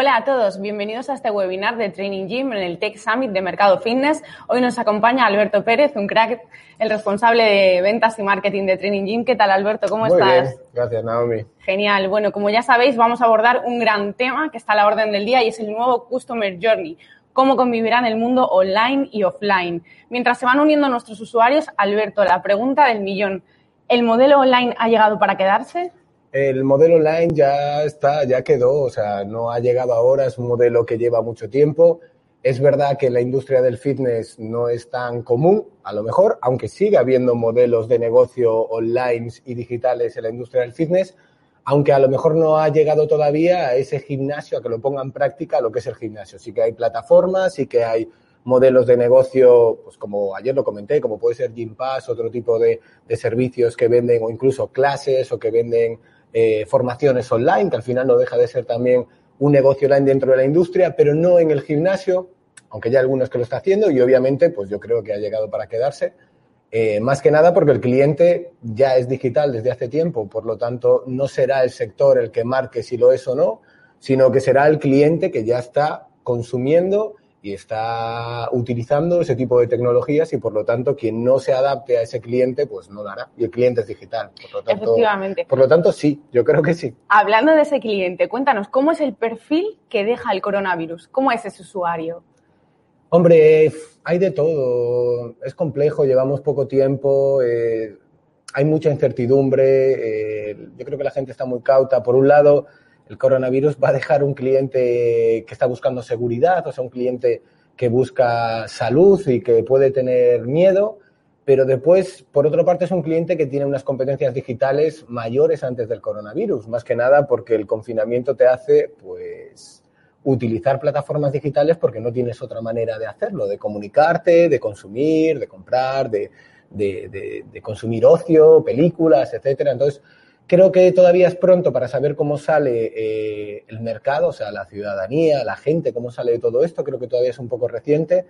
Hola a todos, bienvenidos a este webinar de Training Gym en el Tech Summit de Mercado Fitness. Hoy nos acompaña Alberto Pérez, un crack, el responsable de ventas y marketing de Training Gym. ¿Qué tal, Alberto? ¿Cómo Muy estás? Bien. Gracias, Naomi. Genial. Bueno, como ya sabéis, vamos a abordar un gran tema que está a la orden del día y es el nuevo Customer Journey. Cómo convivirán el mundo online y offline. Mientras se van uniendo nuestros usuarios, Alberto, la pregunta del millón. ¿El modelo online ha llegado para quedarse? El modelo online ya está, ya quedó, o sea, no ha llegado ahora, es un modelo que lleva mucho tiempo. Es verdad que la industria del fitness no es tan común, a lo mejor, aunque sigue habiendo modelos de negocio online y digitales en la industria del fitness, aunque a lo mejor no ha llegado todavía a ese gimnasio, a que lo ponga en práctica lo que es el gimnasio. Sí que hay plataformas, sí que hay modelos de negocio, pues como ayer lo comenté, como puede ser Gym Pass, otro tipo de, de servicios que venden, o incluso clases, o que venden eh, formaciones online, que al final no deja de ser también un negocio online dentro de la industria, pero no en el gimnasio, aunque ya algunos que lo está haciendo y obviamente pues yo creo que ha llegado para quedarse. Eh, más que nada porque el cliente ya es digital desde hace tiempo, por lo tanto no será el sector el que marque si lo es o no, sino que será el cliente que ya está consumiendo y está utilizando ese tipo de tecnologías y por lo tanto quien no se adapte a ese cliente pues no lo hará y el cliente es digital. Por lo tanto, Efectivamente. Por lo tanto sí, yo creo que sí. Hablando de ese cliente, cuéntanos, ¿cómo es el perfil que deja el coronavirus? ¿Cómo es ese usuario? Hombre, hay de todo, es complejo, llevamos poco tiempo, eh, hay mucha incertidumbre, eh, yo creo que la gente está muy cauta. Por un lado, el coronavirus va a dejar un cliente que está buscando seguridad, o sea, un cliente que busca salud y que puede tener miedo, pero después, por otra parte, es un cliente que tiene unas competencias digitales mayores antes del coronavirus, más que nada porque el confinamiento te hace, pues, utilizar plataformas digitales porque no tienes otra manera de hacerlo, de comunicarte, de consumir, de comprar, de, de, consumir ocio, películas, etcétera. Entonces, Creo que todavía es pronto para saber cómo sale eh, el mercado, o sea, la ciudadanía, la gente, cómo sale todo esto. Creo que todavía es un poco reciente,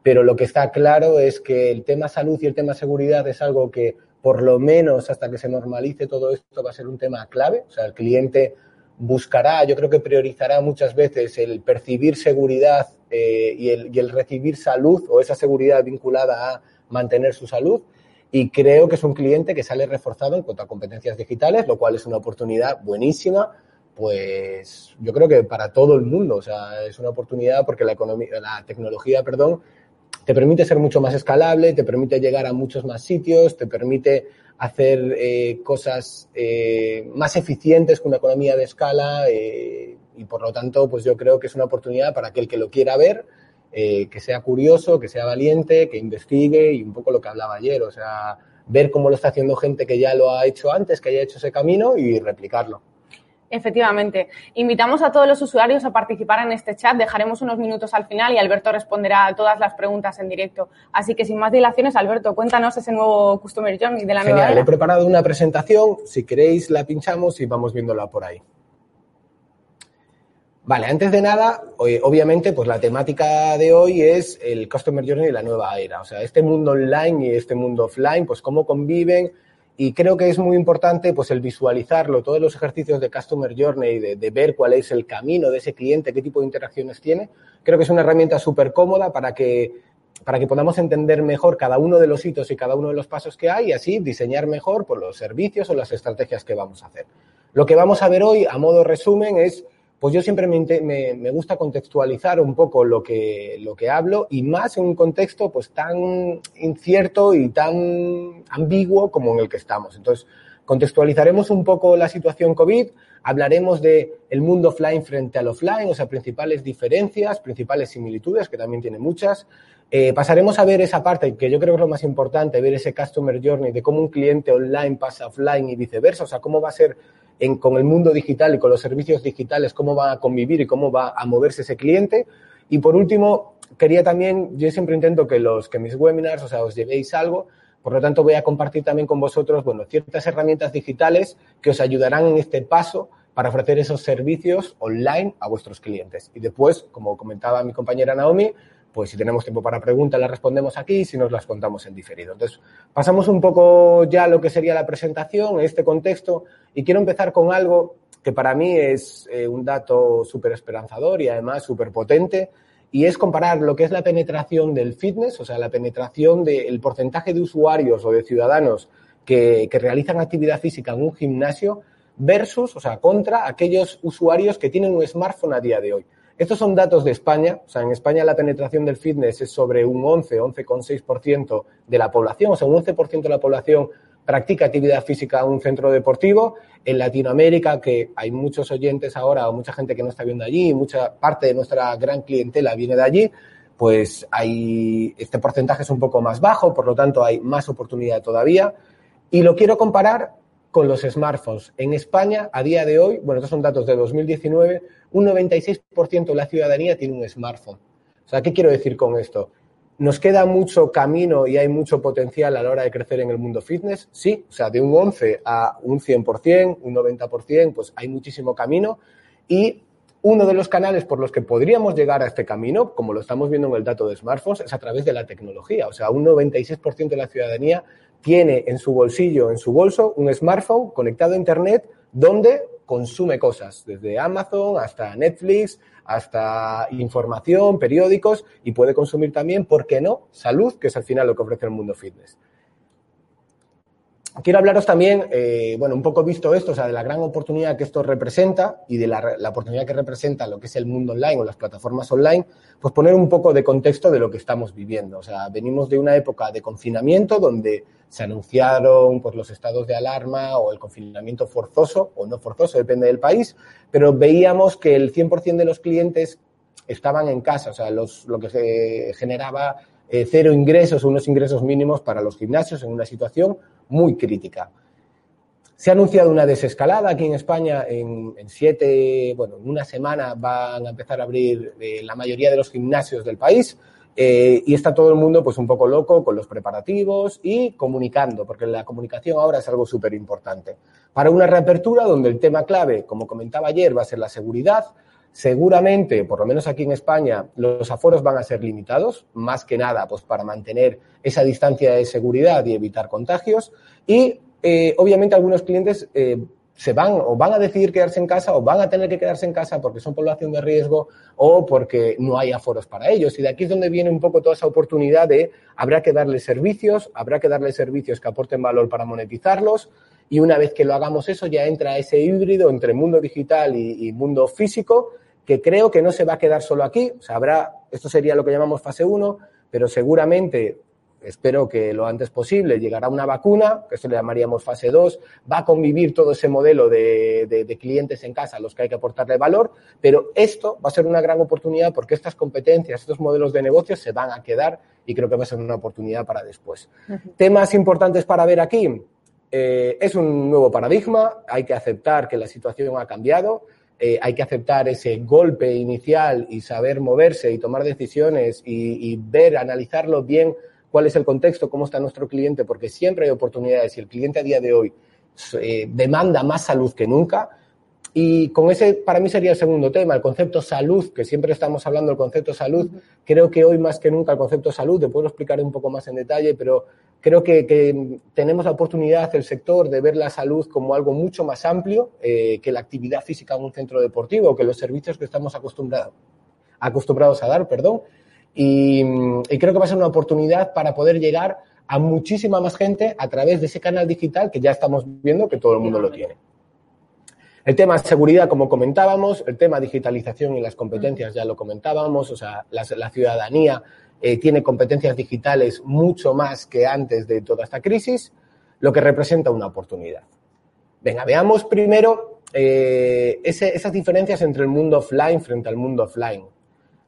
pero lo que está claro es que el tema salud y el tema seguridad es algo que, por lo menos hasta que se normalice todo esto, va a ser un tema clave. O sea, el cliente buscará, yo creo que priorizará muchas veces el percibir seguridad eh, y el recibir salud o esa seguridad vinculada a mantener su salud y creo que es un cliente que sale reforzado en cuanto a competencias digitales, lo cual es una oportunidad buenísima, pues yo creo que para todo el mundo, o sea, es una oportunidad porque la economía, la tecnología, perdón, te permite ser mucho más escalable, te permite llegar a muchos más sitios, te permite hacer eh, cosas eh, más eficientes con una economía de escala eh, y por lo tanto, pues yo creo que es una oportunidad para aquel que lo quiera ver eh, que sea curioso, que sea valiente, que investigue y un poco lo que hablaba ayer, o sea, ver cómo lo está haciendo gente que ya lo ha hecho antes, que haya hecho ese camino y replicarlo. Efectivamente. Invitamos a todos los usuarios a participar en este chat. Dejaremos unos minutos al final y Alberto responderá a todas las preguntas en directo. Así que sin más dilaciones, Alberto, cuéntanos ese nuevo Customer Journey de la Genial, nueva era. he preparado una presentación. Si queréis, la pinchamos y vamos viéndola por ahí. Vale, antes de nada, obviamente, pues la temática de hoy es el Customer Journey de la nueva era. O sea, este mundo online y este mundo offline, pues cómo conviven. Y creo que es muy importante, pues el visualizarlo, todos los ejercicios de Customer Journey, de, de ver cuál es el camino de ese cliente, qué tipo de interacciones tiene. Creo que es una herramienta súper cómoda para que, para que podamos entender mejor cada uno de los hitos y cada uno de los pasos que hay y así diseñar mejor pues, los servicios o las estrategias que vamos a hacer. Lo que vamos a ver hoy, a modo resumen, es pues yo siempre me, gusta contextualizar un poco lo que, lo que hablo y más en un contexto pues tan incierto y tan ambiguo como en el que estamos. Entonces, contextualizaremos un poco la situación COVID, hablaremos de el mundo offline frente al offline, o sea, principales diferencias, principales similitudes, que también tiene muchas. Eh, pasaremos a ver esa parte que yo creo que es lo más importante, ver ese customer journey de cómo un cliente online pasa offline y viceversa, o sea, cómo va a ser con el mundo digital y con los servicios digitales, cómo va a convivir y cómo va a moverse ese cliente. Y por último, quería también, yo siempre intento que los, que mis webinars, o sea, os llevéis algo, por lo tanto voy a compartir también con vosotros, bueno, ciertas herramientas digitales que os ayudarán en este paso para ofrecer esos servicios online a vuestros clientes. Y después, como comentaba mi compañera Naomi, pues si tenemos tiempo para preguntas las respondemos aquí, si nos las contamos en diferido. Entonces, pasamos un poco ya a lo que sería la presentación en este contexto y quiero empezar con algo que para mí es eh, un dato súper esperanzador y además súper potente, y es comparar lo que es la penetración del fitness, o sea, la penetración del porcentaje de usuarios o de ciudadanos que, que realizan actividad física en un gimnasio versus, o sea, contra aquellos usuarios que tienen un smartphone a día de hoy. Estos son datos de España. O sea, en España la penetración del fitness es sobre un 11, 11,6% de la población. O sea, un 11% de la población practica actividad física en un centro deportivo. En Latinoamérica, que hay muchos oyentes ahora o mucha gente que no está viendo allí, mucha parte de nuestra gran clientela viene de allí, pues hay, este porcentaje es un poco más bajo, por lo tanto hay más oportunidad todavía. Y lo quiero comparar con los smartphones. En España, a día de hoy, bueno, estos son datos de 2019, un 96% de la ciudadanía tiene un smartphone. O sea, ¿qué quiero decir con esto? ¿Nos queda mucho camino y hay mucho potencial a la hora de crecer en el mundo fitness? Sí, o sea, de un 11 a un 100%, un 90%, pues hay muchísimo camino. Y uno de los canales por los que podríamos llegar a este camino, como lo estamos viendo en el dato de smartphones, es a través de la tecnología. O sea, un 96% de la ciudadanía tiene en su bolsillo, en su bolso, un smartphone conectado a Internet donde consume cosas, desde Amazon hasta Netflix, hasta información, periódicos y puede consumir también, ¿por qué no?, salud, que es al final lo que ofrece el mundo fitness. Quiero hablaros también, eh, bueno, un poco visto esto, o sea, de la gran oportunidad que esto representa y de la, la, oportunidad que representa lo que es el mundo online o las plataformas online, pues poner un poco de contexto de lo que estamos viviendo. O sea, venimos de una época de confinamiento donde se anunciaron pues, los estados de alarma o el confinamiento forzoso o no forzoso, depende del país, pero veíamos que el 100% de los clientes estaban en casa, o sea, los, lo que se generaba eh, cero ingresos o unos ingresos mínimos para los gimnasios en una situación muy crítica. Se ha anunciado una desescalada aquí en España. En, en siete, bueno, en una semana van a empezar a abrir eh, la mayoría de los gimnasios del país. Eh, y está todo el mundo pues un poco loco con los preparativos y comunicando, porque la comunicación ahora es algo súper importante. Para una reapertura donde el tema clave, como comentaba ayer, va a ser la seguridad, seguramente, por lo menos aquí en España, los aforos van a ser limitados, más que nada pues para mantener esa distancia de seguridad y evitar contagios. Y eh, obviamente algunos clientes eh, se van o van a decidir quedarse en casa o van a tener que quedarse en casa porque son población de riesgo o porque no hay aforos para ellos. Y de aquí es donde viene un poco toda esa oportunidad de habrá que darles servicios, habrá que darles servicios que aporten valor para monetizarlos y una vez que lo hagamos eso ya entra ese híbrido entre mundo digital y, y mundo físico que creo que no se va a quedar solo aquí. O sea, habrá, esto sería lo que llamamos fase 1, pero seguramente espero que lo antes posible llegará una vacuna, que esto le llamaríamos fase 2, va a convivir todo ese modelo de, de, de, clientes en casa a los que hay que aportarle valor, pero esto va a ser una gran oportunidad porque estas competencias, estos modelos de negocio se van a quedar y creo que va a ser una oportunidad para después. Uh -huh. Temas importantes para ver aquí. Eh, es un nuevo paradigma, hay que aceptar que la situación ha cambiado, eh, hay que aceptar ese golpe inicial y saber moverse y tomar decisiones y, y ver, analizarlo bien cuál es el contexto, cómo está nuestro cliente, porque siempre hay oportunidades y el cliente a día de hoy eh, demanda más salud que nunca. Y con ese, para mí sería el segundo tema, el concepto salud, que siempre estamos hablando del concepto salud. Creo que hoy más que nunca el concepto salud, te puedo explicar un poco más en detalle, pero creo que, que tenemos la oportunidad, el sector, de ver la salud como algo mucho más amplio eh, que la actividad física en un centro deportivo, que los servicios que estamos acostumbrados, acostumbrados a dar, perdón. Y, y, creo que va a ser una oportunidad para poder llegar a muchísima más gente a través de ese canal digital que ya estamos viendo que todo el mundo lo tiene. El tema seguridad, como comentábamos, el tema digitalización y las competencias, ya lo comentábamos, o sea, la, la ciudadanía eh, tiene competencias digitales mucho más que antes de toda esta crisis, lo que representa una oportunidad. Venga, veamos primero eh, esas diferencias entre el mundo offline frente al mundo offline.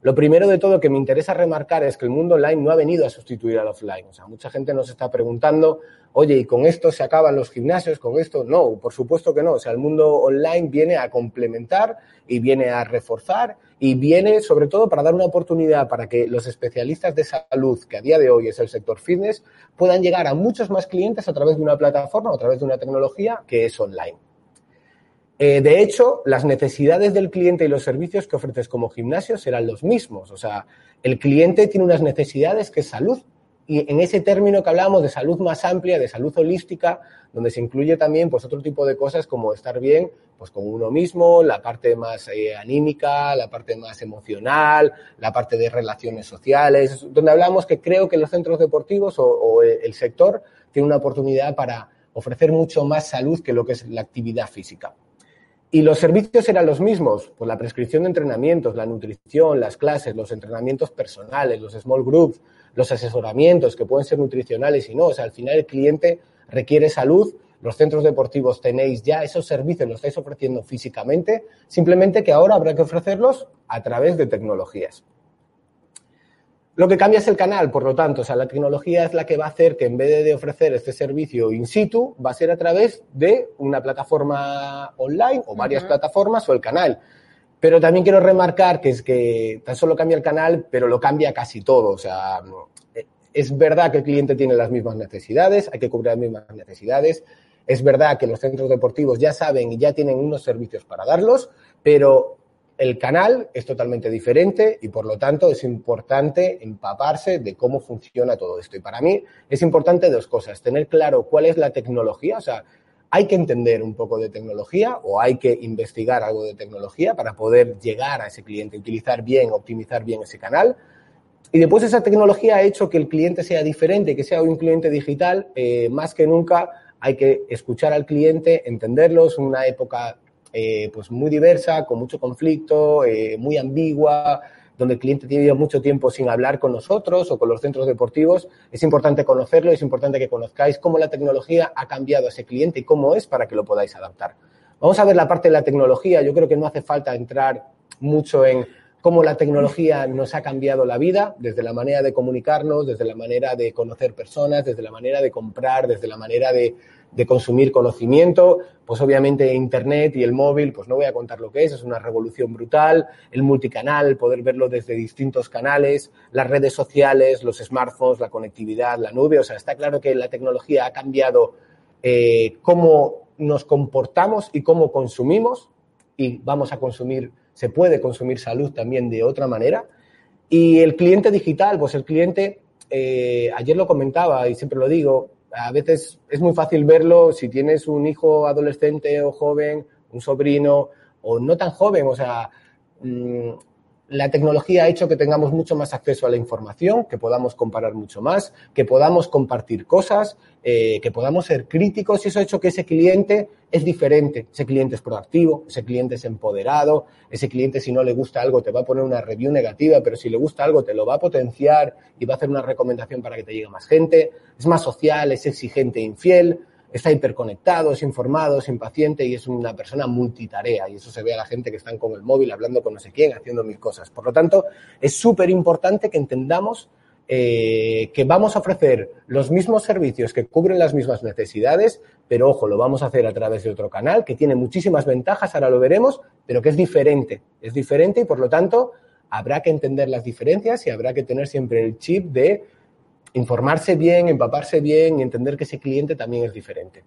Lo primero de todo que me interesa remarcar es que el mundo online no ha venido a sustituir al offline. O sea, mucha gente nos está preguntando, oye, ¿y con esto se acaban los gimnasios? ¿Con esto? No, por supuesto que no. O sea, el mundo online viene a complementar y viene a reforzar y viene sobre todo para dar una oportunidad para que los especialistas de salud, que a día de hoy es el sector fitness, puedan llegar a muchos más clientes a través de una plataforma o a través de una tecnología que es online. Eh, de hecho, las necesidades del cliente y los servicios que ofreces como gimnasio serán los mismos. O sea, el cliente tiene unas necesidades que es salud y en ese término que hablábamos de salud más amplia, de salud holística, donde se incluye también pues otro tipo de cosas como estar bien pues con uno mismo, la parte más eh, anímica, la parte más emocional, la parte de relaciones sociales, donde hablamos que creo que los centros deportivos o, o el sector tiene una oportunidad para ofrecer mucho más salud que lo que es la actividad física. Y los servicios eran los mismos, pues la prescripción de entrenamientos, la nutrición, las clases, los entrenamientos personales, los small groups, los asesoramientos que pueden ser nutricionales y no. O sea, al final el cliente requiere salud, los centros deportivos tenéis ya esos servicios, los estáis ofreciendo físicamente, simplemente que ahora habrá que ofrecerlos a través de tecnologías. Lo que cambia es el canal, por lo tanto, o sea, la tecnología es la que va a hacer que en vez de ofrecer este servicio in situ, va a ser a través de una plataforma online o varias plataformas o el canal. Pero también quiero remarcar que es que tan solo cambia el canal, pero lo cambia casi todo. O sea, es verdad que el cliente tiene las mismas necesidades, hay que cubrir las mismas necesidades. Es verdad que los centros deportivos ya saben y ya tienen unos servicios para darlos, pero el canal es totalmente diferente y por lo tanto es importante empaparse de cómo funciona todo esto. Y para mí es importante dos cosas, tener claro cuál es la tecnología, o sea, hay que entender un poco de tecnología o hay que investigar algo de tecnología para poder llegar a ese cliente, utilizar bien, optimizar bien ese canal. Y después esa tecnología ha hecho que el cliente sea diferente, que sea un cliente digital, eh, más que nunca hay que escuchar al cliente, entenderlo, es una época eh, pues muy diversa, con mucho conflicto, eh, muy ambigua, donde el cliente tiene mucho tiempo sin hablar con nosotros o con los centros deportivos. Es importante conocerlo, es importante que conozcáis cómo la tecnología ha cambiado a ese cliente y cómo es para que lo podáis adaptar. Vamos a ver la parte de la tecnología. Yo creo que no hace falta entrar mucho en cómo la tecnología nos ha cambiado la vida, desde la manera de comunicarnos, desde la manera de conocer personas, desde la manera de comprar, desde la manera de de consumir conocimiento, pues obviamente Internet y el móvil, pues no voy a contar lo que es, es una revolución brutal, el multicanal, poder verlo desde distintos canales, las redes sociales, los smartphones, la conectividad, la nube, o sea, está claro que la tecnología ha cambiado eh, cómo nos comportamos y cómo consumimos y vamos a consumir, se puede consumir salud también de otra manera. Y el cliente digital, pues el cliente, eh, ayer lo comentaba y siempre lo digo, a veces es muy fácil verlo si tienes un hijo adolescente o joven, un sobrino o no tan joven, o sea, mm, la tecnología ha hecho que tengamos mucho más acceso a la información, que podamos comparar mucho más, que podamos compartir cosas, eh, que podamos ser críticos y eso ha hecho que ese cliente es diferente. Ese cliente es proactivo, ese cliente es empoderado, ese cliente si no le gusta algo te va a poner una review negativa, pero si le gusta algo te lo va a potenciar y va a hacer una recomendación para que te llegue más gente. Es más social, es exigente e infiel está hiperconectado, es informado, es impaciente y es una persona multitarea. Y eso se ve a la gente que están con el móvil hablando con no sé quién, haciendo mil cosas. Por lo tanto, es súper importante que entendamos eh, que vamos a ofrecer los mismos servicios que cubren las mismas necesidades, pero ojo, lo vamos a hacer a través de otro canal que tiene muchísimas ventajas, ahora lo veremos, pero que es diferente. Es diferente y por lo tanto habrá que entender las diferencias y habrá que tener siempre el chip de informarse bien, empaparse bien entender que ese cliente también es diferente.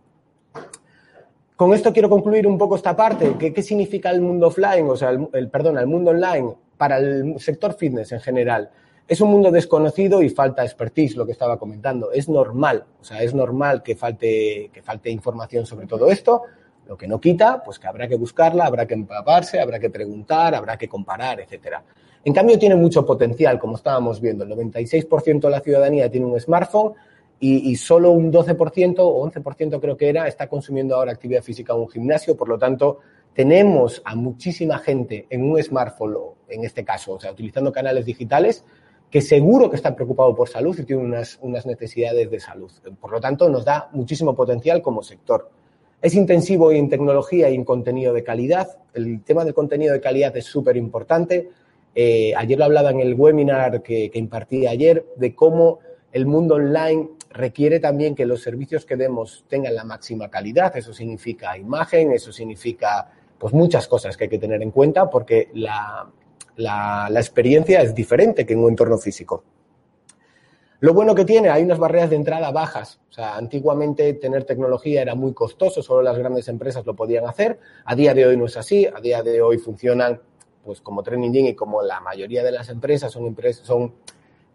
Con esto quiero concluir un poco esta parte. ¿Qué, significa el mundo offline, o sea, el, perdón, el mundo online para el sector fitness en general? Es un mundo desconocido y falta expertise, lo que estaba comentando. Es normal, o sea, es normal que falte, que falte información sobre todo esto. Lo que no quita, pues que habrá que buscarla, habrá que empaparse, habrá que preguntar, habrá que comparar, etcétera. En cambio, tiene mucho potencial, como estábamos viendo. El 96% de la ciudadanía tiene un smartphone y, solo un 12% o 11% creo que era está consumiendo ahora actividad física en un gimnasio. Por lo tanto, tenemos a muchísima gente en un smartphone, en este caso, o sea, utilizando canales digitales, que seguro que está preocupado por salud y tiene unas, unas necesidades de salud. Por lo tanto, nos da muchísimo potencial como sector. Es intensivo en tecnología y en contenido de calidad. El tema del contenido de calidad es súper importante. Eh, ayer lo hablaba en el webinar que, impartí ayer de cómo el mundo online requiere también que los servicios que demos tengan la máxima calidad. Eso significa imagen, eso significa pues muchas cosas que hay que tener en cuenta porque la, experiencia es diferente que en un entorno físico. Lo bueno que tiene, hay unas barreras de entrada bajas. Antiguamente tener tecnología era muy costoso, solo las grandes empresas lo podían hacer. A día de hoy no es así. A día de hoy funcionan pues como Training y como la mayoría de las empresas son, empresas, son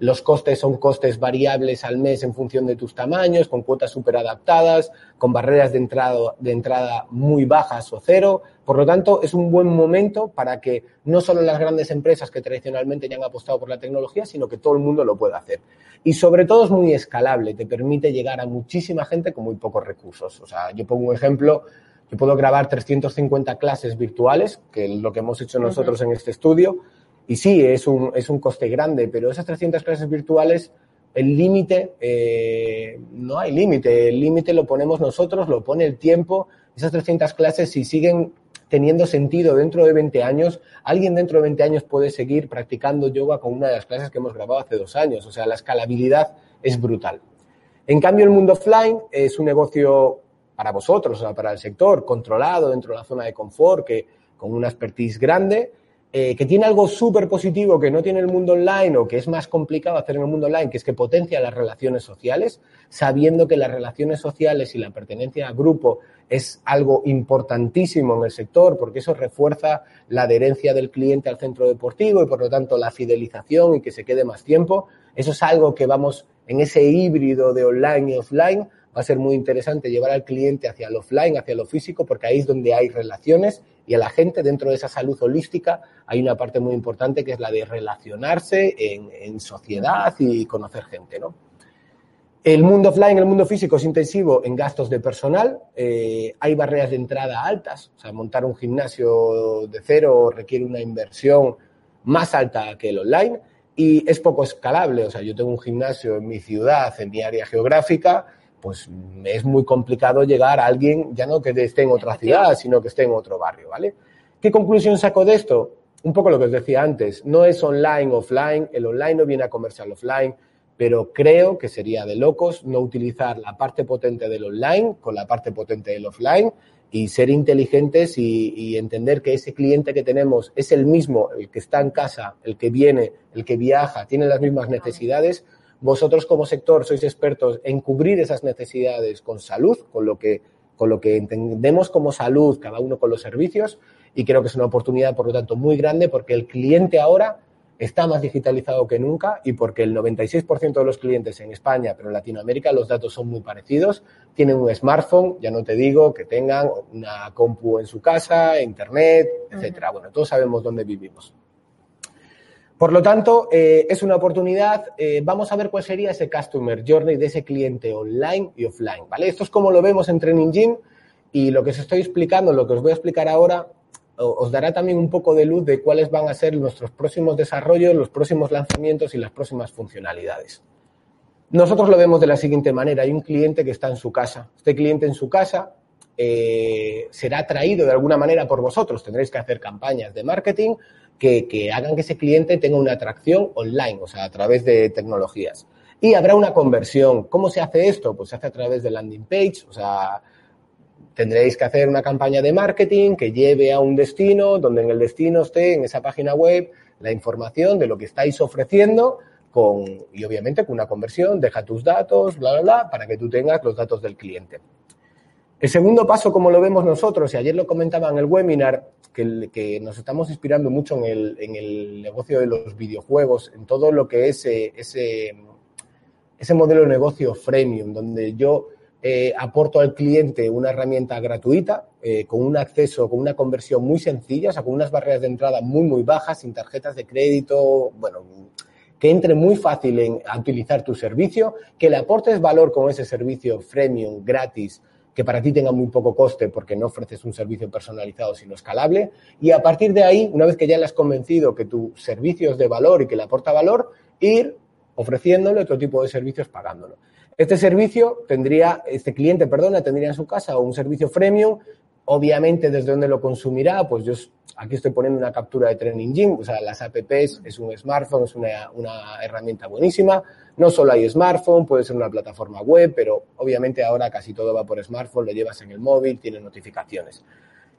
los costes son costes variables al mes en función de tus tamaños, con cuotas súper adaptadas, con barreras de entrada, de entrada muy bajas o cero. Por lo tanto, es un buen momento para que no solo las grandes empresas que tradicionalmente ya han apostado por la tecnología, sino que todo el mundo lo pueda hacer. Y sobre todo es muy escalable, te permite llegar a muchísima gente con muy pocos recursos. O sea, yo pongo un ejemplo, yo puedo grabar 350 clases virtuales, que es lo que hemos hecho nosotros en este estudio, y sí, es un, es un coste grande, pero esas 300 clases virtuales, el límite, eh, no hay límite, el límite lo ponemos nosotros, lo pone el tiempo. Esas 300 clases, si siguen teniendo sentido dentro de 20 años, alguien dentro de 20 años puede seguir practicando yoga con una de las clases que hemos grabado hace dos años. O sea, la escalabilidad es brutal. En cambio, el mundo offline es un negocio para vosotros, o sea, para el sector, controlado dentro de la zona de confort, que con una expertise grande eh, que tiene algo súper positivo que no tiene el mundo online o que es más complicado hacer en el mundo online, que es que potencia las relaciones sociales, sabiendo que las relaciones sociales y la pertenencia a grupo es algo importantísimo en el sector, porque eso refuerza la adherencia del cliente al centro deportivo y por lo tanto la fidelización y que se quede más tiempo. Eso es algo que vamos en ese híbrido de online y offline va a ser muy interesante llevar al cliente hacia el offline, hacia lo físico, porque ahí es donde hay relaciones y a la gente dentro de esa salud holística hay una parte muy importante que es la de relacionarse en, sociedad y conocer gente, ¿no? El mundo offline, el mundo físico es intensivo en gastos de personal, eh, hay barreras de entrada altas, o sea, montar un gimnasio de cero requiere una inversión más alta que el online y es poco escalable, o sea, yo tengo un gimnasio en mi ciudad, en mi área geográfica, pues es muy complicado llegar a alguien, ya no que esté en otra ciudad, sino que esté en otro barrio, ¿vale? ¿Qué conclusión saco de esto? Un poco lo que os decía antes, no es online, offline, el online no viene a comerse al offline, pero creo que sería de locos no utilizar la parte potente del online con la parte potente del offline y ser inteligentes y, y, entender que ese cliente que tenemos es el mismo, el que está en casa, el que viene, el que viaja, tiene las mismas necesidades vosotros como sector sois expertos en cubrir esas necesidades con salud, con lo que, con lo que entendemos como salud, cada uno con los servicios, y creo que es una oportunidad, por lo tanto, muy grande porque el cliente ahora está más digitalizado que nunca y porque el 96% de los clientes en España, pero en Latinoamérica, los datos son muy parecidos. Tienen un smartphone, ya no te digo que tengan una compu en su casa, internet, etcétera. Bueno, todos sabemos dónde vivimos. Por lo tanto, eh, es una oportunidad. Eh, vamos a ver cuál sería ese customer journey de ese cliente online y offline, ¿vale? Esto es como lo vemos en Training Gym y lo que os estoy explicando, lo que os voy a explicar ahora, os dará también un poco de luz de cuáles van a ser nuestros próximos desarrollos, los próximos lanzamientos y las próximas funcionalidades. Nosotros lo vemos de la siguiente manera. Hay un cliente que está en su casa. Este cliente en su casa eh, será atraído de alguna manera por vosotros. Tendréis que hacer campañas de marketing que, hagan que ese cliente tenga una atracción online, o sea, a través de tecnologías. Y habrá una conversión. ¿Cómo se hace esto? Pues se hace a través de landing page, o sea, tendréis que hacer una campaña de marketing que lleve a un destino, donde en el destino esté en esa página web la información de lo que estáis ofreciendo con, y obviamente con una conversión, deja tus datos, bla, bla, bla, para que tú tengas los datos del cliente. El segundo paso, como lo vemos nosotros, y ayer lo comentaba en el webinar, que, nos estamos inspirando mucho en el, negocio de los videojuegos, en todo lo que es eh, ese, ese modelo de negocio freemium, donde yo eh, aporto al cliente una herramienta gratuita, eh, con un acceso, con una conversión muy sencilla, o sea, con unas barreras de entrada muy, muy bajas, sin tarjetas de crédito, bueno, que entre muy fácil en, utilizar tu servicio, que le aportes valor con ese servicio freemium gratis que para ti tenga muy poco coste porque no ofreces un servicio personalizado sino escalable y a partir de ahí, una vez que ya le has convencido que tu servicio es de valor y que le aporta valor, ir ofreciéndole otro tipo de servicios pagándolo. Este servicio tendría, este cliente, perdona, tendría en su casa un servicio freemium Obviamente, desde dónde lo consumirá, pues yo aquí estoy poniendo una captura de Training Gym, o sea, las apps es un smartphone, es una, una, herramienta buenísima. No solo hay smartphone, puede ser una plataforma web, pero obviamente ahora casi todo va por smartphone, lo llevas en el móvil, tiene notificaciones.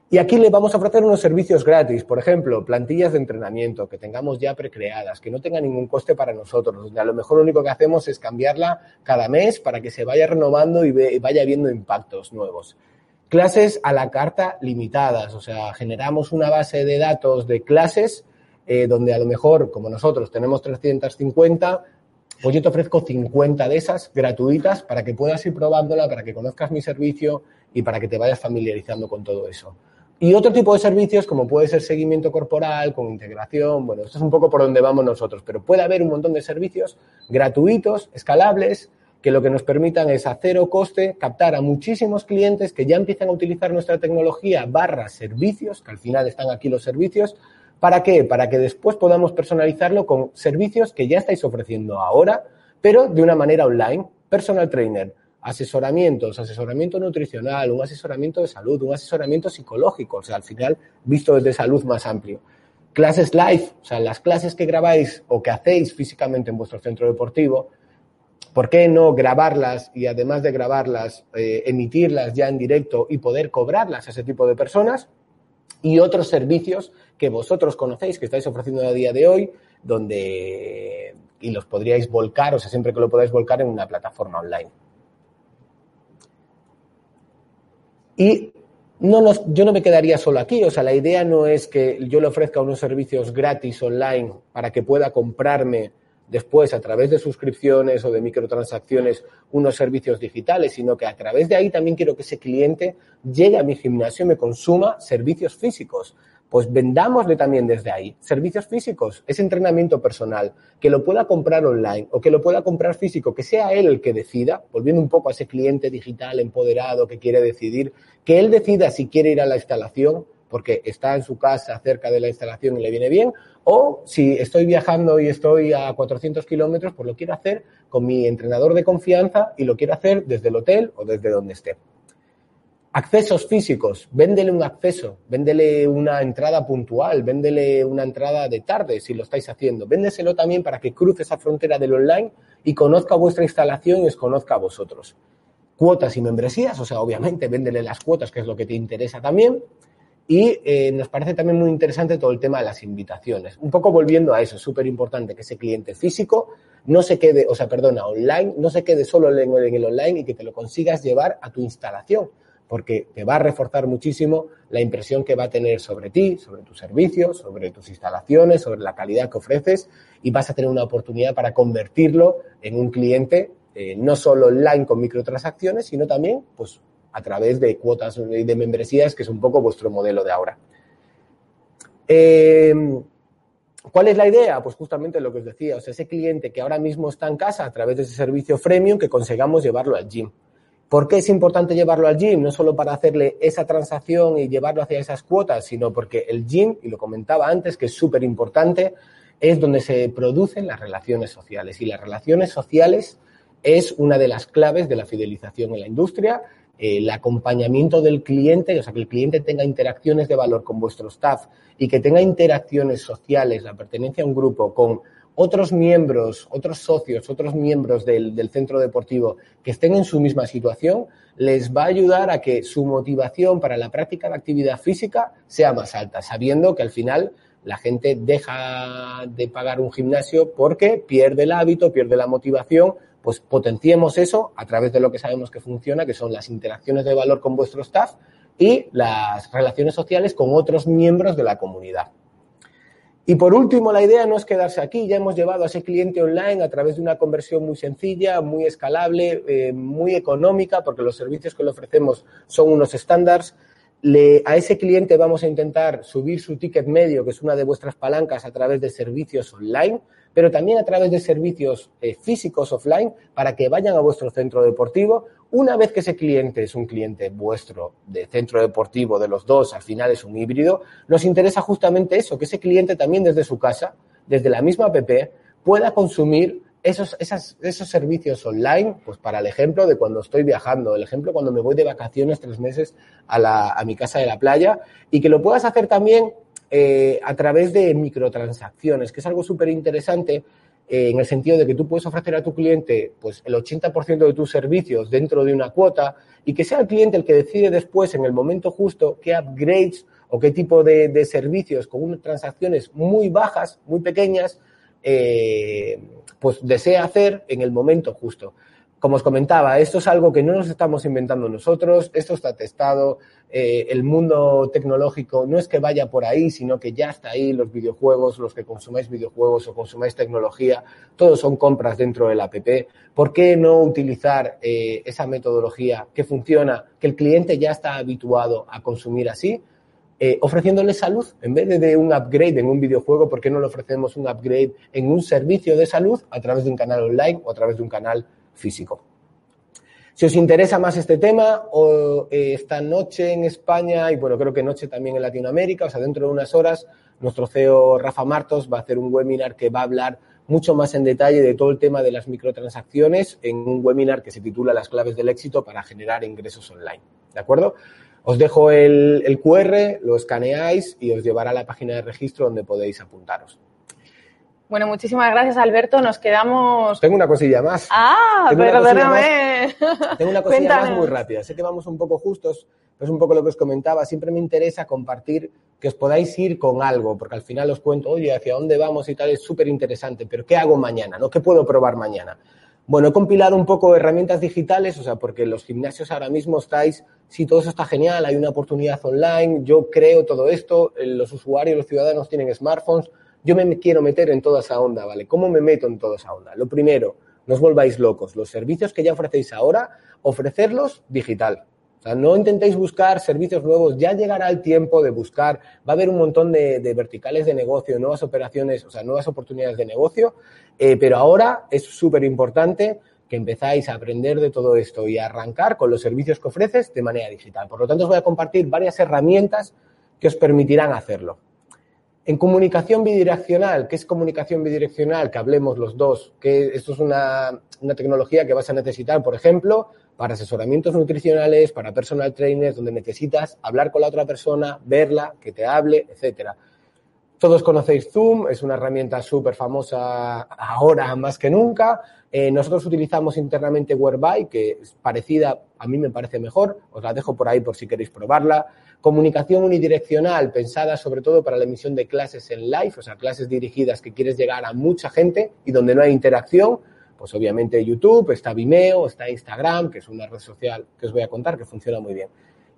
Y aquí le vamos a ofrecer unos servicios gratis, por ejemplo, plantillas de entrenamiento que tengamos ya precreadas, que no tengan ningún coste para nosotros, donde a lo mejor lo único que hacemos es cambiarla cada mes para que se vaya renovando y vaya viendo impactos nuevos. Clases a la carta limitadas, o sea, generamos una base de datos de clases eh, donde a lo mejor, como nosotros tenemos 350, pues yo te ofrezco 50 de esas gratuitas para que puedas ir probándola, para que conozcas mi servicio y para que te vayas familiarizando con todo eso. Y otro tipo de servicios, como puede ser seguimiento corporal, con integración, bueno, esto es un poco por donde vamos nosotros, pero puede haber un montón de servicios gratuitos, escalables, que lo que nos permitan es a cero coste captar a muchísimos clientes que ya empiezan a utilizar nuestra tecnología barra servicios, que al final están aquí los servicios. ¿Para qué? Para que después podamos personalizarlo con servicios que ya estáis ofreciendo ahora, pero de una manera online. Personal trainer, asesoramientos, asesoramiento nutricional, un asesoramiento de salud, un asesoramiento psicológico, o sea, al final visto desde salud más amplio. Clases live, o sea, las clases que grabáis o que hacéis físicamente en vuestro centro deportivo, ¿por qué no grabarlas y además de grabarlas, eh, emitirlas ya en directo y poder cobrarlas a ese tipo de personas? Y otros servicios que vosotros conocéis, que estáis ofreciendo a día de hoy, donde y los podríais volcar, o sea, siempre que lo podáis volcar en una plataforma online. Y no yo no me quedaría solo aquí, o sea, la idea no es que yo le ofrezca unos servicios gratis online para que pueda comprarme después a través de suscripciones o de microtransacciones unos servicios digitales, sino que a través de ahí también quiero que ese cliente llegue a mi gimnasio y me consuma servicios físicos. Pues vendámosle también desde ahí servicios físicos, ese entrenamiento personal, que lo pueda comprar online o que lo pueda comprar físico, que sea él el que decida, volviendo un poco a ese cliente digital empoderado que quiere decidir, que él decida si quiere ir a la instalación porque está en su casa cerca de la instalación y le viene bien, o si estoy viajando y estoy a 400 kilómetros, pues lo quiero hacer con mi entrenador de confianza y lo quiero hacer desde el hotel o desde donde esté. Accesos físicos, véndele un acceso, véndele una entrada puntual, véndele una entrada de tarde si lo estáis haciendo. Véndeselo también para que cruce esa frontera del online y conozca vuestra instalación y os conozca a vosotros. Cuotas y membresías, o sea, obviamente véndele las cuotas, que es lo que te interesa también. Y eh, nos parece también muy interesante todo el tema de las invitaciones. Un poco volviendo a eso, es súper importante que ese cliente físico no se quede, o sea, perdona, online, no se quede solo en el online y que te lo consigas llevar a tu instalación porque te va a reforzar muchísimo la impresión que va a tener sobre ti, sobre tus servicios, sobre tus instalaciones, sobre la calidad que ofreces y vas a tener una oportunidad para convertirlo en un cliente eh, no solo online con microtransacciones, sino también pues, a través de cuotas de membresías, que es un poco vuestro modelo de ahora. Em, ¿Cuál es la idea? Pues justamente lo que os decía, o sea, ese cliente que ahora mismo está en casa a través de ese servicio freemium, que consigamos llevarlo al gym. ¿Por qué es importante llevarlo al gym? No solo para hacerle esa transacción y llevarlo hacia esas cuotas, sino porque el gym, y lo comentaba antes, que es súper importante, es donde se producen las relaciones sociales. Y las relaciones sociales es una de las claves de la fidelización en la industria, el acompañamiento del cliente, o sea, que el cliente tenga interacciones de valor con vuestro staff y que tenga interacciones sociales, la pertenencia a un grupo con otros miembros, otros socios, otros miembros del, centro deportivo que estén en su misma situación, les va a ayudar a que su motivación para la práctica de actividad física sea más alta, sabiendo que al final la gente deja de pagar un gimnasio porque pierde el hábito, pierde la motivación, pues potenciemos eso a través de lo que sabemos que funciona, que son las interacciones de valor con vuestro staff y las relaciones sociales con otros miembros de la comunidad. Y por último, la idea no es quedarse aquí, ya hemos llevado a ese cliente online a través de una conversión muy sencilla, muy escalable, eh, muy económica, porque los servicios que le ofrecemos son unos estándares. a ese cliente vamos a intentar subir su ticket medio, que es una de vuestras palancas, a través de servicios online, pero también a través de servicios eh, físicos offline para que vayan a vuestro centro deportivo. Una vez que ese cliente es un cliente vuestro de centro deportivo, de los dos, al final es un híbrido, nos interesa justamente eso, que ese cliente también desde su casa, desde la misma app, pueda consumir esos, esos servicios online, pues para el ejemplo de cuando estoy viajando, el ejemplo cuando me voy de vacaciones tres meses a, a mi casa de la playa, y que lo puedas hacer también eh, a través de microtransacciones, que es algo súper interesante eh, en el sentido de que tú puedes ofrecer a tu cliente pues, el 80% de tus servicios dentro de una cuota y que sea el cliente el que decide después, en el momento justo, qué upgrades o qué tipo de, servicios con unas transacciones muy bajas, muy pequeñas, eh, pues desea hacer en el momento justo. Como os comentaba, esto es algo que no nos estamos inventando nosotros, esto está testado, eh, el mundo tecnológico no es que vaya por ahí, sino que ya está ahí, los videojuegos, los que consumáis videojuegos o consumáis tecnología, todos son compras dentro del app. ¿Por qué no utilizar eh, esa metodología que funciona, que el cliente ya está habituado a consumir así? Eh, ofreciéndole salud en vez de, de, un upgrade en un videojuego, ¿por qué no le ofrecemos un upgrade en un servicio de salud a través de un canal online o a través de un canal físico. Si os interesa más este tema, o, eh, esta noche en España, y bueno, creo que noche también en Latinoamérica, o sea, dentro de unas horas, nuestro CEO Rafa Martos va a hacer un webinar que va a hablar mucho más en detalle de todo el tema de las microtransacciones en un webinar que se titula Las claves del éxito para generar ingresos online. ¿De acuerdo? Os dejo el, el QR, lo escaneáis y os llevará a la página de registro donde podéis apuntaros. Bueno, muchísimas gracias, Alberto. Nos quedamos. Tengo una cosilla más. Ah, Tengo perdóname. más- Tengo una cosilla más muy rápida. Sé que vamos un poco justos, pero es un poco lo que os comentaba. Siempre me interesa compartir que os podáis ir con algo, porque al final os cuento, oye, hacia dónde vamos y tal, es súper interesante, pero ¿qué hago mañana? ¿no? ¿Qué puedo probar mañana? Bueno, he compilado un poco herramientas digitales, o sea, porque los gimnasios ahora mismo estáis, sí, todo eso está genial, hay una oportunidad online, yo creo todo esto, eh, los usuarios, los ciudadanos tienen smartphones, yo me quiero meter en toda esa onda, ¿vale? ¿Cómo me meto en toda esa onda? Lo primero, no os volváis locos, los servicios que ya ofrecéis ahora, ofrecerlos digital. O sea, no intentéis buscar servicios nuevos, ya llegará el tiempo de buscar, va a haber un montón de, verticales de negocio, nuevas operaciones, o sea, nuevas oportunidades de negocio, eh, pero ahora es súper importante que empezáis a aprender de todo esto y a arrancar con los servicios que ofreces de manera digital. Por lo tanto, os voy a compartir varias herramientas que os permitirán hacerlo. En comunicación bidireccional, ¿qué es comunicación bidireccional? Que hablemos los dos, que esto es una, una, tecnología que vas a necesitar, por ejemplo, para asesoramientos nutricionales, para personal trainers, donde necesitas hablar con la otra persona, verla, que te hable, etcétera. Todos conocéis Zoom, es una herramienta súper famosa ahora más que nunca. Eh, nosotros utilizamos internamente Whereby, que es parecida, a mí me parece mejor, os la dejo por ahí por si queréis probarla. Comunicación unidireccional, pensada sobre todo para la emisión de clases en live, o sea, clases dirigidas que quieres llegar a mucha gente y donde no hay interacción. Pues obviamente YouTube, está Vimeo, está Instagram, que es una red social que os voy a contar que funciona muy bien.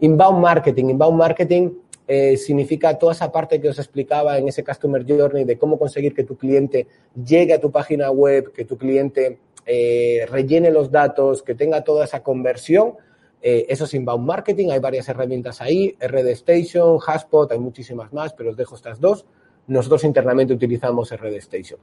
Inbound marketing, inbound marketing eh, significa toda esa parte que os explicaba en ese Customer Journey de cómo conseguir que tu cliente llegue a tu página web, que tu cliente eh, rellene los datos, que tenga toda esa conversión. Eh, eso es inbound marketing, hay varias herramientas ahí, RD Station, Haspot, hay muchísimas más, pero os dejo estas dos. Nosotros internamente utilizamos RD Station.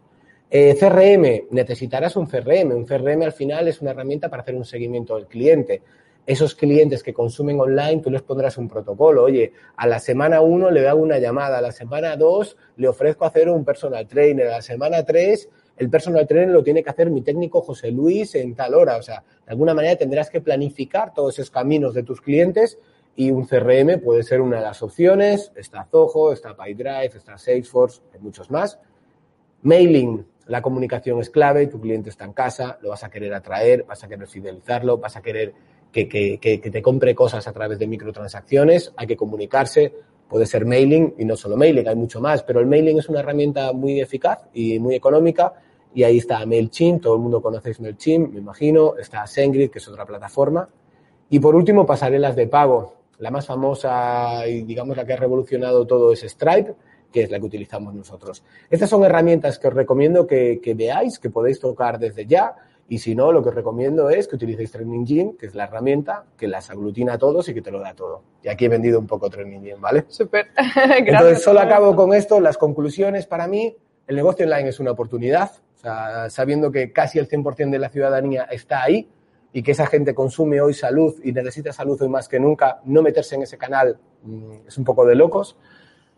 CRM, necesitarás un CRM. Un CRM al final es una herramienta para hacer un seguimiento del cliente esos clientes que consumen online, tú les pondrás un protocolo. Oye, a la semana 1 le hago una llamada, a la semana 2 le ofrezco hacer un personal trainer, a la semana 3 el personal trainer lo tiene que hacer mi técnico José Luis en tal hora. O sea, de alguna manera tendrás que planificar todos esos caminos de tus clientes y un CRM puede ser una de las opciones. Está Zoho, está PyDrive, está Salesforce, hay muchos más. Mailing, la comunicación es clave, tu cliente está en casa, lo vas a querer atraer, vas a querer fidelizarlo, vas a querer que, que, que, te compre cosas a través de microtransacciones, hay que comunicarse, puede ser mailing y no solo mailing, hay mucho más, pero el mailing es una herramienta muy eficaz y muy económica y ahí está MailChimp, todo el mundo conocéis MailChimp, me imagino, está SendGrid, que es otra plataforma. Y por último, pasarelas de pago. La más famosa y digamos la que ha revolucionado todo es Stripe, que es la que utilizamos nosotros. Estas son herramientas que os recomiendo que veáis, que podéis tocar desde ya. Y si no, lo que os recomiendo es que utilicéis Training Gym, que es la herramienta que las aglutina a todos y que te lo da todo. Y aquí he vendido un poco Training Gym, ¿vale? Súper. Entonces, solo acabo con esto. Las conclusiones para mí, el negocio online es una oportunidad. O sea, sabiendo que casi el 100% de la ciudadanía está ahí y que esa gente consume hoy salud y necesita salud hoy más que nunca, no meterse en ese canal mmm, es un poco de locos.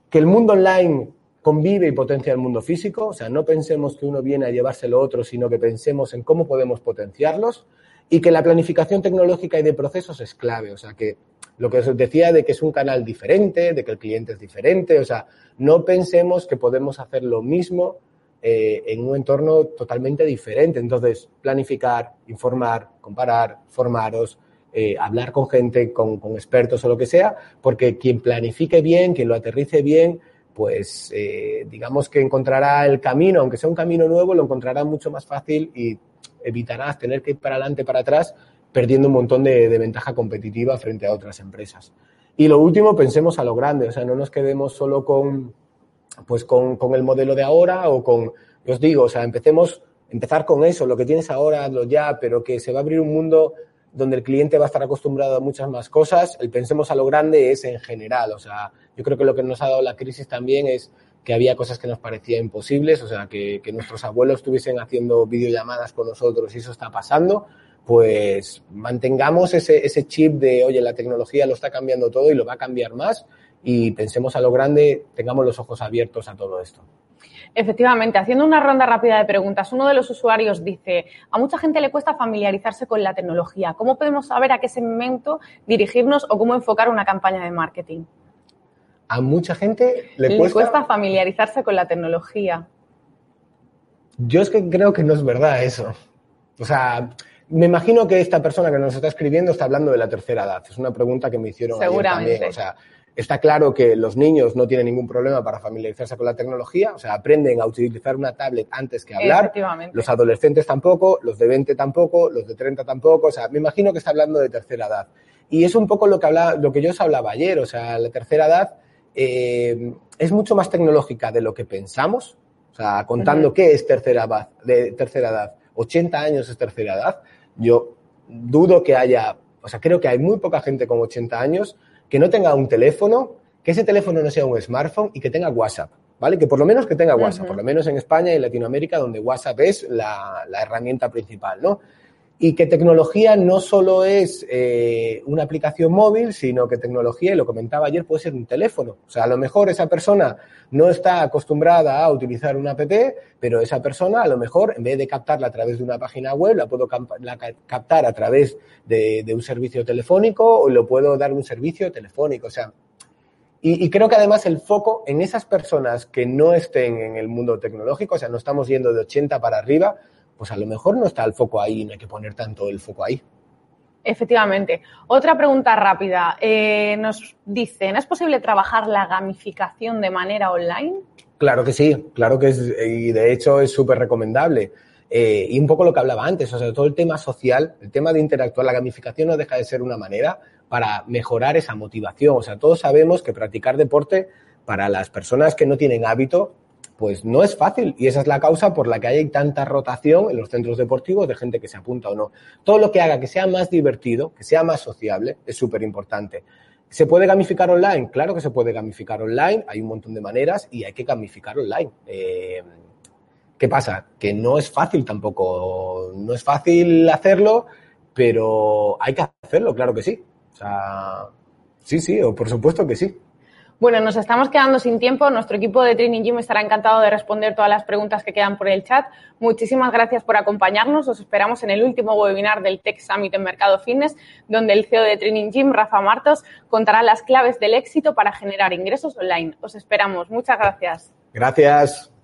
Que el mundo online convive y potencia el mundo físico, o sea, no pensemos que uno viene a llevarse lo otro, sino que pensemos en cómo podemos potenciarlos y que la planificación tecnológica y de procesos es clave, o sea, que lo que os decía de que es un canal diferente, de que el cliente es diferente, o sea, no pensemos que podemos hacer lo mismo eh, en un entorno totalmente diferente. Entonces, planificar, informar, comparar, formaros, eh, hablar con gente, con, con, expertos o lo que sea, porque quien planifique bien, quien lo aterrice bien, pues eh, digamos que encontrará el camino, aunque sea un camino nuevo, lo encontrará mucho más fácil y evitarás tener que ir para adelante, para atrás, perdiendo un montón de, ventaja competitiva frente a otras empresas. Y lo último, pensemos a lo grande, o sea, no nos quedemos solo con, pues con, con el modelo de ahora o con, os digo, o sea, empecemos, empezar con eso, lo que tienes ahora, lo ya, pero que se va a abrir un mundo donde el cliente va a estar acostumbrado a muchas más cosas. El pensemos a lo grande es en general, o sea, yo creo que lo que nos ha dado la crisis también es que había cosas que nos parecían imposibles, o sea, que, nuestros abuelos estuviesen haciendo videollamadas con nosotros y eso está pasando, pues mantengamos ese, ese chip de, oye, la tecnología lo está cambiando todo y lo va a cambiar más y pensemos a lo grande, tengamos los ojos abiertos a todo esto. Efectivamente, haciendo una ronda rápida de preguntas, uno de los usuarios dice, a mucha gente le cuesta familiarizarse con la tecnología. ¿Cómo podemos saber a qué segmento dirigirnos o cómo enfocar una campaña de marketing? A mucha gente le, Le cuesta... cuesta familiarizarse con la tecnología. Yo es que creo que no es verdad eso. O sea, me imagino que esta persona que nos está escribiendo está hablando de la tercera edad. Es una pregunta que me hicieron ayer Seguramente. también. O sea, está claro que los niños no tienen ningún problema para familiarizarse con la tecnología. O sea, aprenden a utilizar una tablet antes que hablar. Los adolescentes tampoco, los de 20 tampoco, los de 30 tampoco. O sea, me imagino que está hablando de tercera edad. Y es un poco lo que, hablaba, lo que yo os hablaba ayer. O sea, la tercera edad eh, es mucho más tecnológica de lo que pensamos. O sea, contando Ujú. qué es tercera edad, de tercera edad. 80 años es tercera edad. Yo dudo que haya, o sea, creo que hay muy poca gente con 80 años que no tenga un teléfono, que ese teléfono no sea un smartphone y que tenga WhatsApp, ¿vale? Que por lo menos que tenga WhatsApp, por lo menos en España y en Latinoamérica, donde WhatsApp es la, la herramienta principal, ¿no? Y que tecnología no solo es eh, una aplicación móvil, sino que tecnología, y lo comentaba ayer, puede ser un teléfono. O sea, a lo mejor esa persona no está acostumbrada a utilizar una app, pero esa persona a lo mejor, en vez de captarla a través de una página web, la puedo captar a través de, un servicio telefónico o le puedo dar un servicio telefónico. O sea, y, y creo que además el foco en esas personas que no estén en el mundo tecnológico, o sea, no estamos yendo de 80 para arriba, pues a lo mejor no está el foco ahí, no hay que poner tanto el foco ahí. Efectivamente. Otra pregunta rápida. Eh, nos dicen, ¿es posible trabajar la gamificación de manera online? Claro que sí, claro que es, y de hecho es súper recomendable. Eh, y un poco lo que hablaba antes, o sea, todo el tema social, el tema de interactuar, la gamificación no deja de ser una manera para mejorar esa motivación. O sea, todos sabemos que practicar deporte para las personas que no tienen hábito, pues no es fácil. Y esa es la causa por la que hay tanta rotación en los centros deportivos de gente que se apunta o no. Todo lo que haga que sea más divertido, que sea más sociable, es súper importante. ¿Se puede gamificar online? Claro que se puede gamificar online, hay un montón de maneras y hay que gamificar online. Eh, ¿Qué pasa? Que no es fácil tampoco, no es fácil hacerlo, pero hay que hacerlo, claro que sí. O sea, sí, sí, o por supuesto que sí. Bueno, nos estamos quedando sin tiempo. Nuestro equipo de Training Gym estará encantado de responder todas las preguntas que quedan por el chat. Muchísimas gracias por acompañarnos. Os esperamos en el último webinar del Tech Summit en Mercado Fitness, donde el CEO de Training Gym, Rafa Martos, contará las claves del éxito para generar ingresos online. Os esperamos. Muchas gracias. Gracias.